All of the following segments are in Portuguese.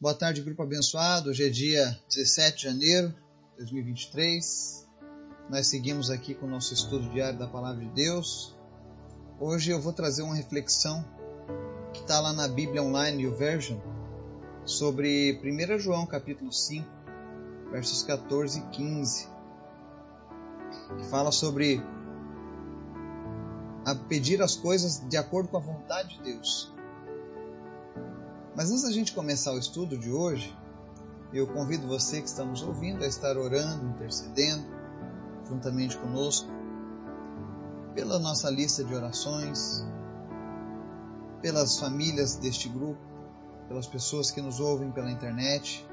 Boa tarde, grupo abençoado. Hoje é dia 17 de janeiro de 2023. Nós seguimos aqui com o nosso estudo diário da Palavra de Deus. Hoje eu vou trazer uma reflexão que está lá na Bíblia Online o Version sobre 1 João capítulo 5, versos 14 e 15, que fala sobre a pedir as coisas de acordo com a vontade de Deus. Mas antes da gente começar o estudo de hoje, eu convido você que está nos ouvindo a estar orando, intercedendo, juntamente conosco, pela nossa lista de orações, pelas famílias deste grupo, pelas pessoas que nos ouvem pela internet.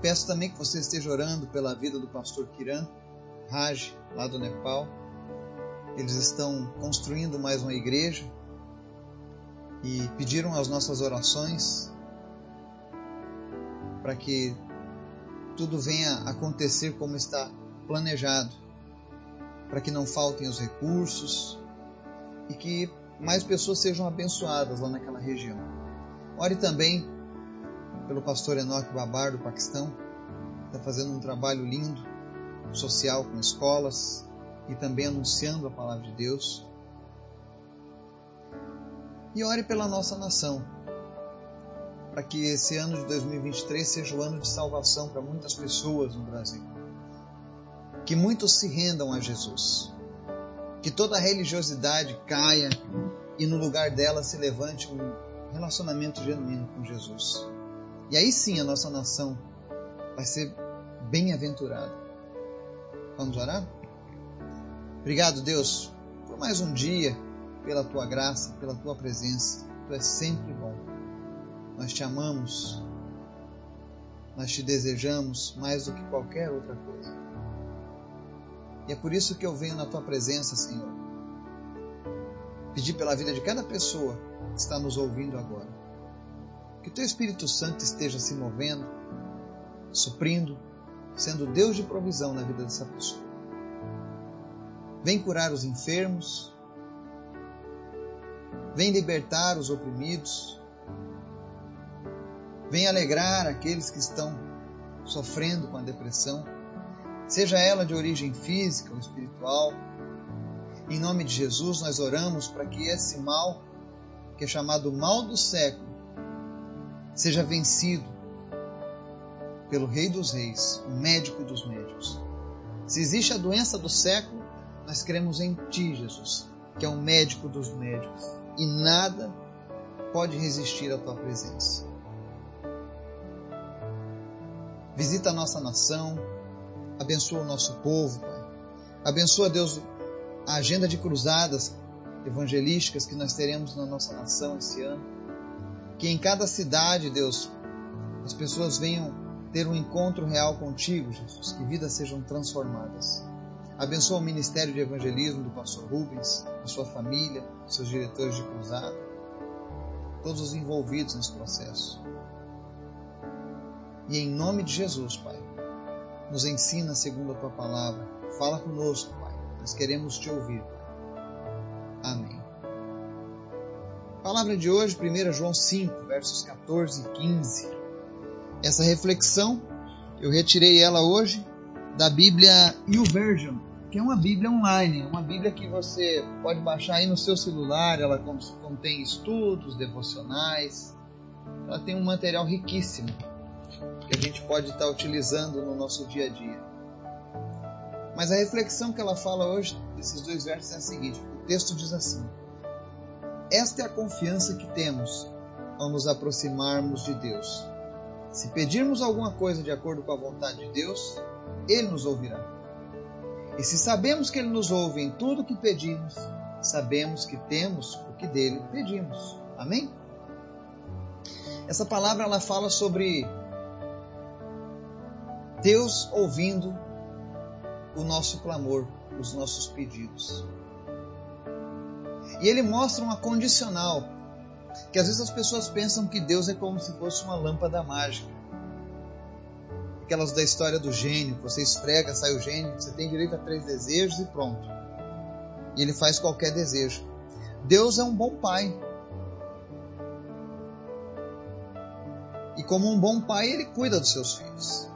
Peço também que você esteja orando pela vida do pastor Kiran Raj, lá do Nepal. Eles estão construindo mais uma igreja e pediram as nossas orações para que tudo venha acontecer como está planejado, para que não faltem os recursos e que mais pessoas sejam abençoadas lá naquela região. Ore também pelo pastor Enoque Babar do Paquistão, está fazendo um trabalho lindo, social com escolas e também anunciando a palavra de Deus e ore pela nossa nação, para que esse ano de 2023 seja o ano de salvação para muitas pessoas no Brasil. Que muitos se rendam a Jesus. Que toda religiosidade caia e no lugar dela se levante um relacionamento genuíno com Jesus. E aí sim a nossa nação vai ser bem-aventurada. Vamos orar? Obrigado, Deus, por mais um dia pela tua graça, pela tua presença. Tu és sempre bom. Nós te amamos, nós te desejamos mais do que qualquer outra coisa. E é por isso que eu venho na tua presença, Senhor. Pedir pela vida de cada pessoa que está nos ouvindo agora. Que teu Espírito Santo esteja se movendo, suprindo, sendo Deus de provisão na vida dessa pessoa. Vem curar os enfermos, Vem libertar os oprimidos. Vem alegrar aqueles que estão sofrendo com a depressão, seja ela de origem física ou espiritual. Em nome de Jesus, nós oramos para que esse mal, que é chamado mal do século, seja vencido pelo Rei dos Reis, o médico dos médicos. Se existe a doença do século, nós cremos em Ti, Jesus, que é o médico dos médicos e nada pode resistir à tua presença. Visita a nossa nação, abençoa o nosso povo, Pai. Abençoa, Deus, a agenda de cruzadas evangelísticas que nós teremos na nossa nação esse ano. Que em cada cidade, Deus, as pessoas venham ter um encontro real contigo, Jesus, que vidas sejam transformadas. Abençoa o ministério de evangelismo do pastor Rubens, a sua família, seus diretores de cruzada, todos os envolvidos nesse processo. E em nome de Jesus, Pai, nos ensina segundo a tua palavra. Fala conosco, Pai. Nós queremos te ouvir. Amém. Palavra de hoje, 1 João 5, versos 14 e 15. Essa reflexão, eu retirei ela hoje da Bíblia YouVersion, que é uma Bíblia online, uma Bíblia que você pode baixar aí no seu celular, ela contém estudos, devocionais, ela tem um material riquíssimo que a gente pode estar utilizando no nosso dia a dia. Mas a reflexão que ela fala hoje, desses dois versos, é a seguinte: o texto diz assim: Esta é a confiança que temos ao nos aproximarmos de Deus. Se pedirmos alguma coisa de acordo com a vontade de Deus, Ele nos ouvirá. E se sabemos que Ele nos ouve em tudo o que pedimos, sabemos que temos o que dele pedimos. Amém? Essa palavra ela fala sobre Deus ouvindo o nosso clamor, os nossos pedidos. E ele mostra uma condicional, que às vezes as pessoas pensam que Deus é como se fosse uma lâmpada mágica aquelas da história do gênio, você esfrega, sai o gênio, você tem direito a três desejos e pronto. E ele faz qualquer desejo. Deus é um bom pai. E como um bom pai, ele cuida dos seus filhos.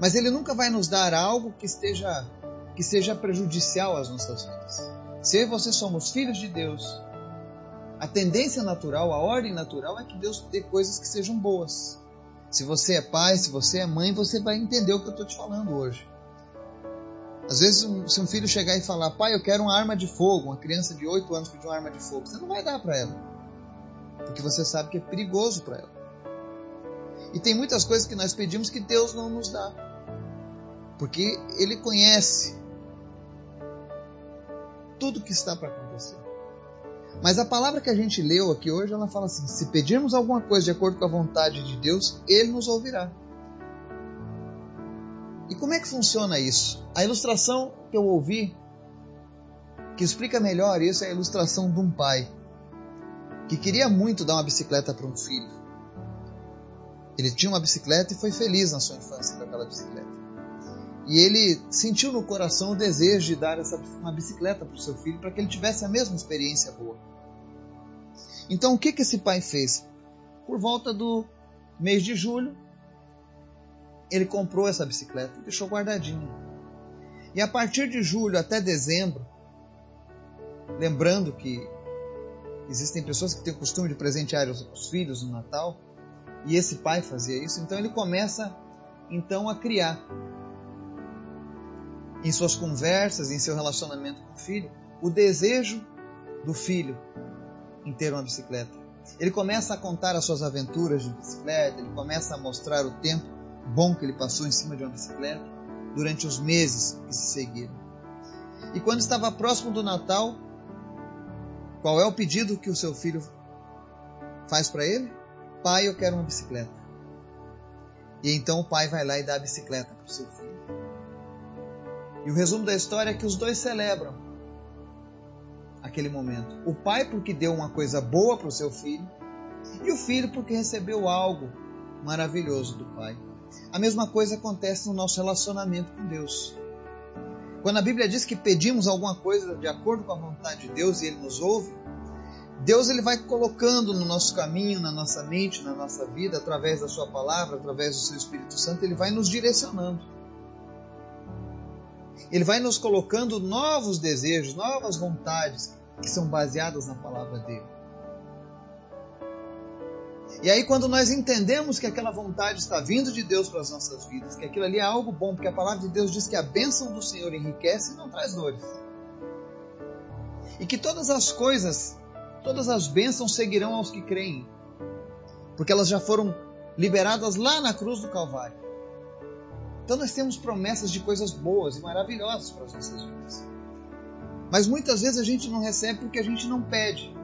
Mas ele nunca vai nos dar algo que esteja que seja prejudicial às nossas vidas. Se eu e você somos filhos de Deus, a tendência natural, a ordem natural é que Deus dê coisas que sejam boas. Se você é pai, se você é mãe, você vai entender o que eu estou te falando hoje. Às vezes, se um filho chegar e falar, pai, eu quero uma arma de fogo, uma criança de 8 anos pedir uma arma de fogo, você não vai dar para ela. Porque você sabe que é perigoso para ela. E tem muitas coisas que nós pedimos que Deus não nos dá. Porque Ele conhece tudo que está para acontecer. Mas a palavra que a gente leu aqui hoje, ela fala assim: se pedirmos alguma coisa de acordo com a vontade de Deus, Ele nos ouvirá. E como é que funciona isso? A ilustração que eu ouvi, que explica melhor isso, é a ilustração de um pai que queria muito dar uma bicicleta para um filho. Ele tinha uma bicicleta e foi feliz na sua infância com aquela bicicleta. E ele sentiu no coração o desejo de dar essa, uma bicicleta para o seu filho para que ele tivesse a mesma experiência boa. Então o que, que esse pai fez? Por volta do mês de julho, ele comprou essa bicicleta e deixou guardadinha. E a partir de julho até dezembro, lembrando que existem pessoas que têm o costume de presentear os, os filhos no Natal, e esse pai fazia isso, então ele começa então a criar em suas conversas, em seu relacionamento com o filho, o desejo do filho em ter uma bicicleta. Ele começa a contar as suas aventuras de bicicleta, ele começa a mostrar o tempo bom que ele passou em cima de uma bicicleta durante os meses que se seguiram. E quando estava próximo do Natal, qual é o pedido que o seu filho faz para ele? Pai, eu quero uma bicicleta. E então o pai vai lá e dá a bicicleta para o seu filho. E o resumo da história é que os dois celebram aquele momento. O pai porque deu uma coisa boa para o seu filho, e o filho porque recebeu algo maravilhoso do pai. A mesma coisa acontece no nosso relacionamento com Deus. Quando a Bíblia diz que pedimos alguma coisa de acordo com a vontade de Deus e Ele nos ouve, Deus ele vai colocando no nosso caminho, na nossa mente, na nossa vida, através da Sua palavra, através do Seu Espírito Santo, Ele vai nos direcionando. Ele vai nos colocando novos desejos, novas vontades que são baseadas na palavra dele. E aí, quando nós entendemos que aquela vontade está vindo de Deus para as nossas vidas, que aquilo ali é algo bom, porque a palavra de Deus diz que a bênção do Senhor enriquece e não traz dores. E que todas as coisas, todas as bênçãos seguirão aos que creem, porque elas já foram liberadas lá na cruz do Calvário. Então nós temos promessas de coisas boas e maravilhosas para as nossas vidas. Mas muitas vezes a gente não recebe porque a gente não pede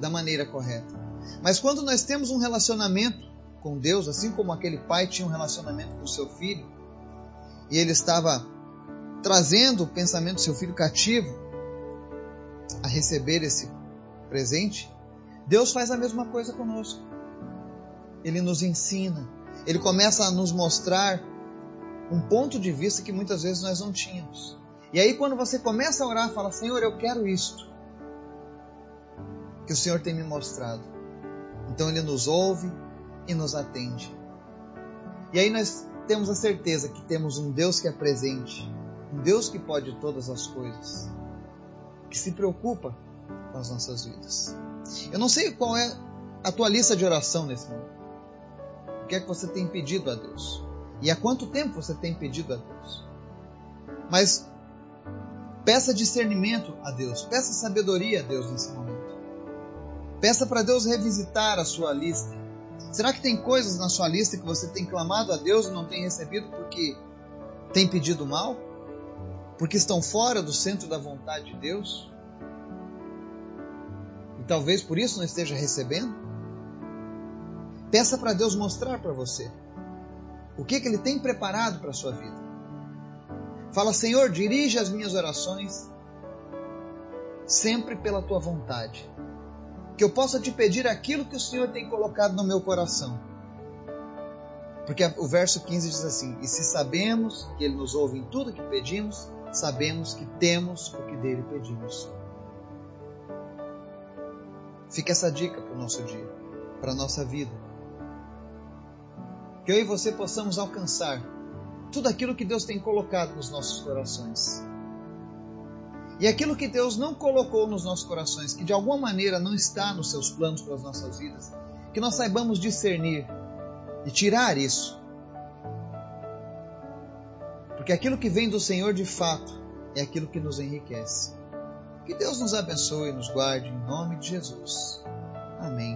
da maneira correta. Mas quando nós temos um relacionamento com Deus, assim como aquele pai tinha um relacionamento com seu filho, e ele estava trazendo o pensamento do seu filho cativo a receber esse presente, Deus faz a mesma coisa conosco. Ele nos ensina, ele começa a nos mostrar um ponto de vista que muitas vezes nós não tínhamos. E aí, quando você começa a orar, fala: Senhor, eu quero isto que o Senhor tem me mostrado. Então ele nos ouve e nos atende. E aí nós temos a certeza que temos um Deus que é presente, um Deus que pode todas as coisas, que se preocupa com as nossas vidas. Eu não sei qual é a tua lista de oração nesse momento. O que é que você tem pedido a Deus? E há quanto tempo você tem pedido a Deus? Mas peça discernimento a Deus, peça sabedoria a Deus nesse momento. Peça para Deus revisitar a sua lista. Será que tem coisas na sua lista que você tem clamado a Deus e não tem recebido porque tem pedido mal? Porque estão fora do centro da vontade de Deus? E talvez por isso não esteja recebendo? Peça para Deus mostrar para você o que, que Ele tem preparado para a sua vida. Fala, Senhor, dirige as minhas orações sempre pela tua vontade que eu possa te pedir aquilo que o Senhor tem colocado no meu coração. Porque o verso 15 diz assim: E se sabemos que Ele nos ouve em tudo que pedimos, sabemos que temos o que dele pedimos. Fica essa dica para o nosso dia, para a nossa vida. Que eu e você possamos alcançar tudo aquilo que Deus tem colocado nos nossos corações. E aquilo que Deus não colocou nos nossos corações, que de alguma maneira não está nos seus planos para as nossas vidas, que nós saibamos discernir e tirar isso. Porque aquilo que vem do Senhor de fato é aquilo que nos enriquece. Que Deus nos abençoe e nos guarde em nome de Jesus. Amém.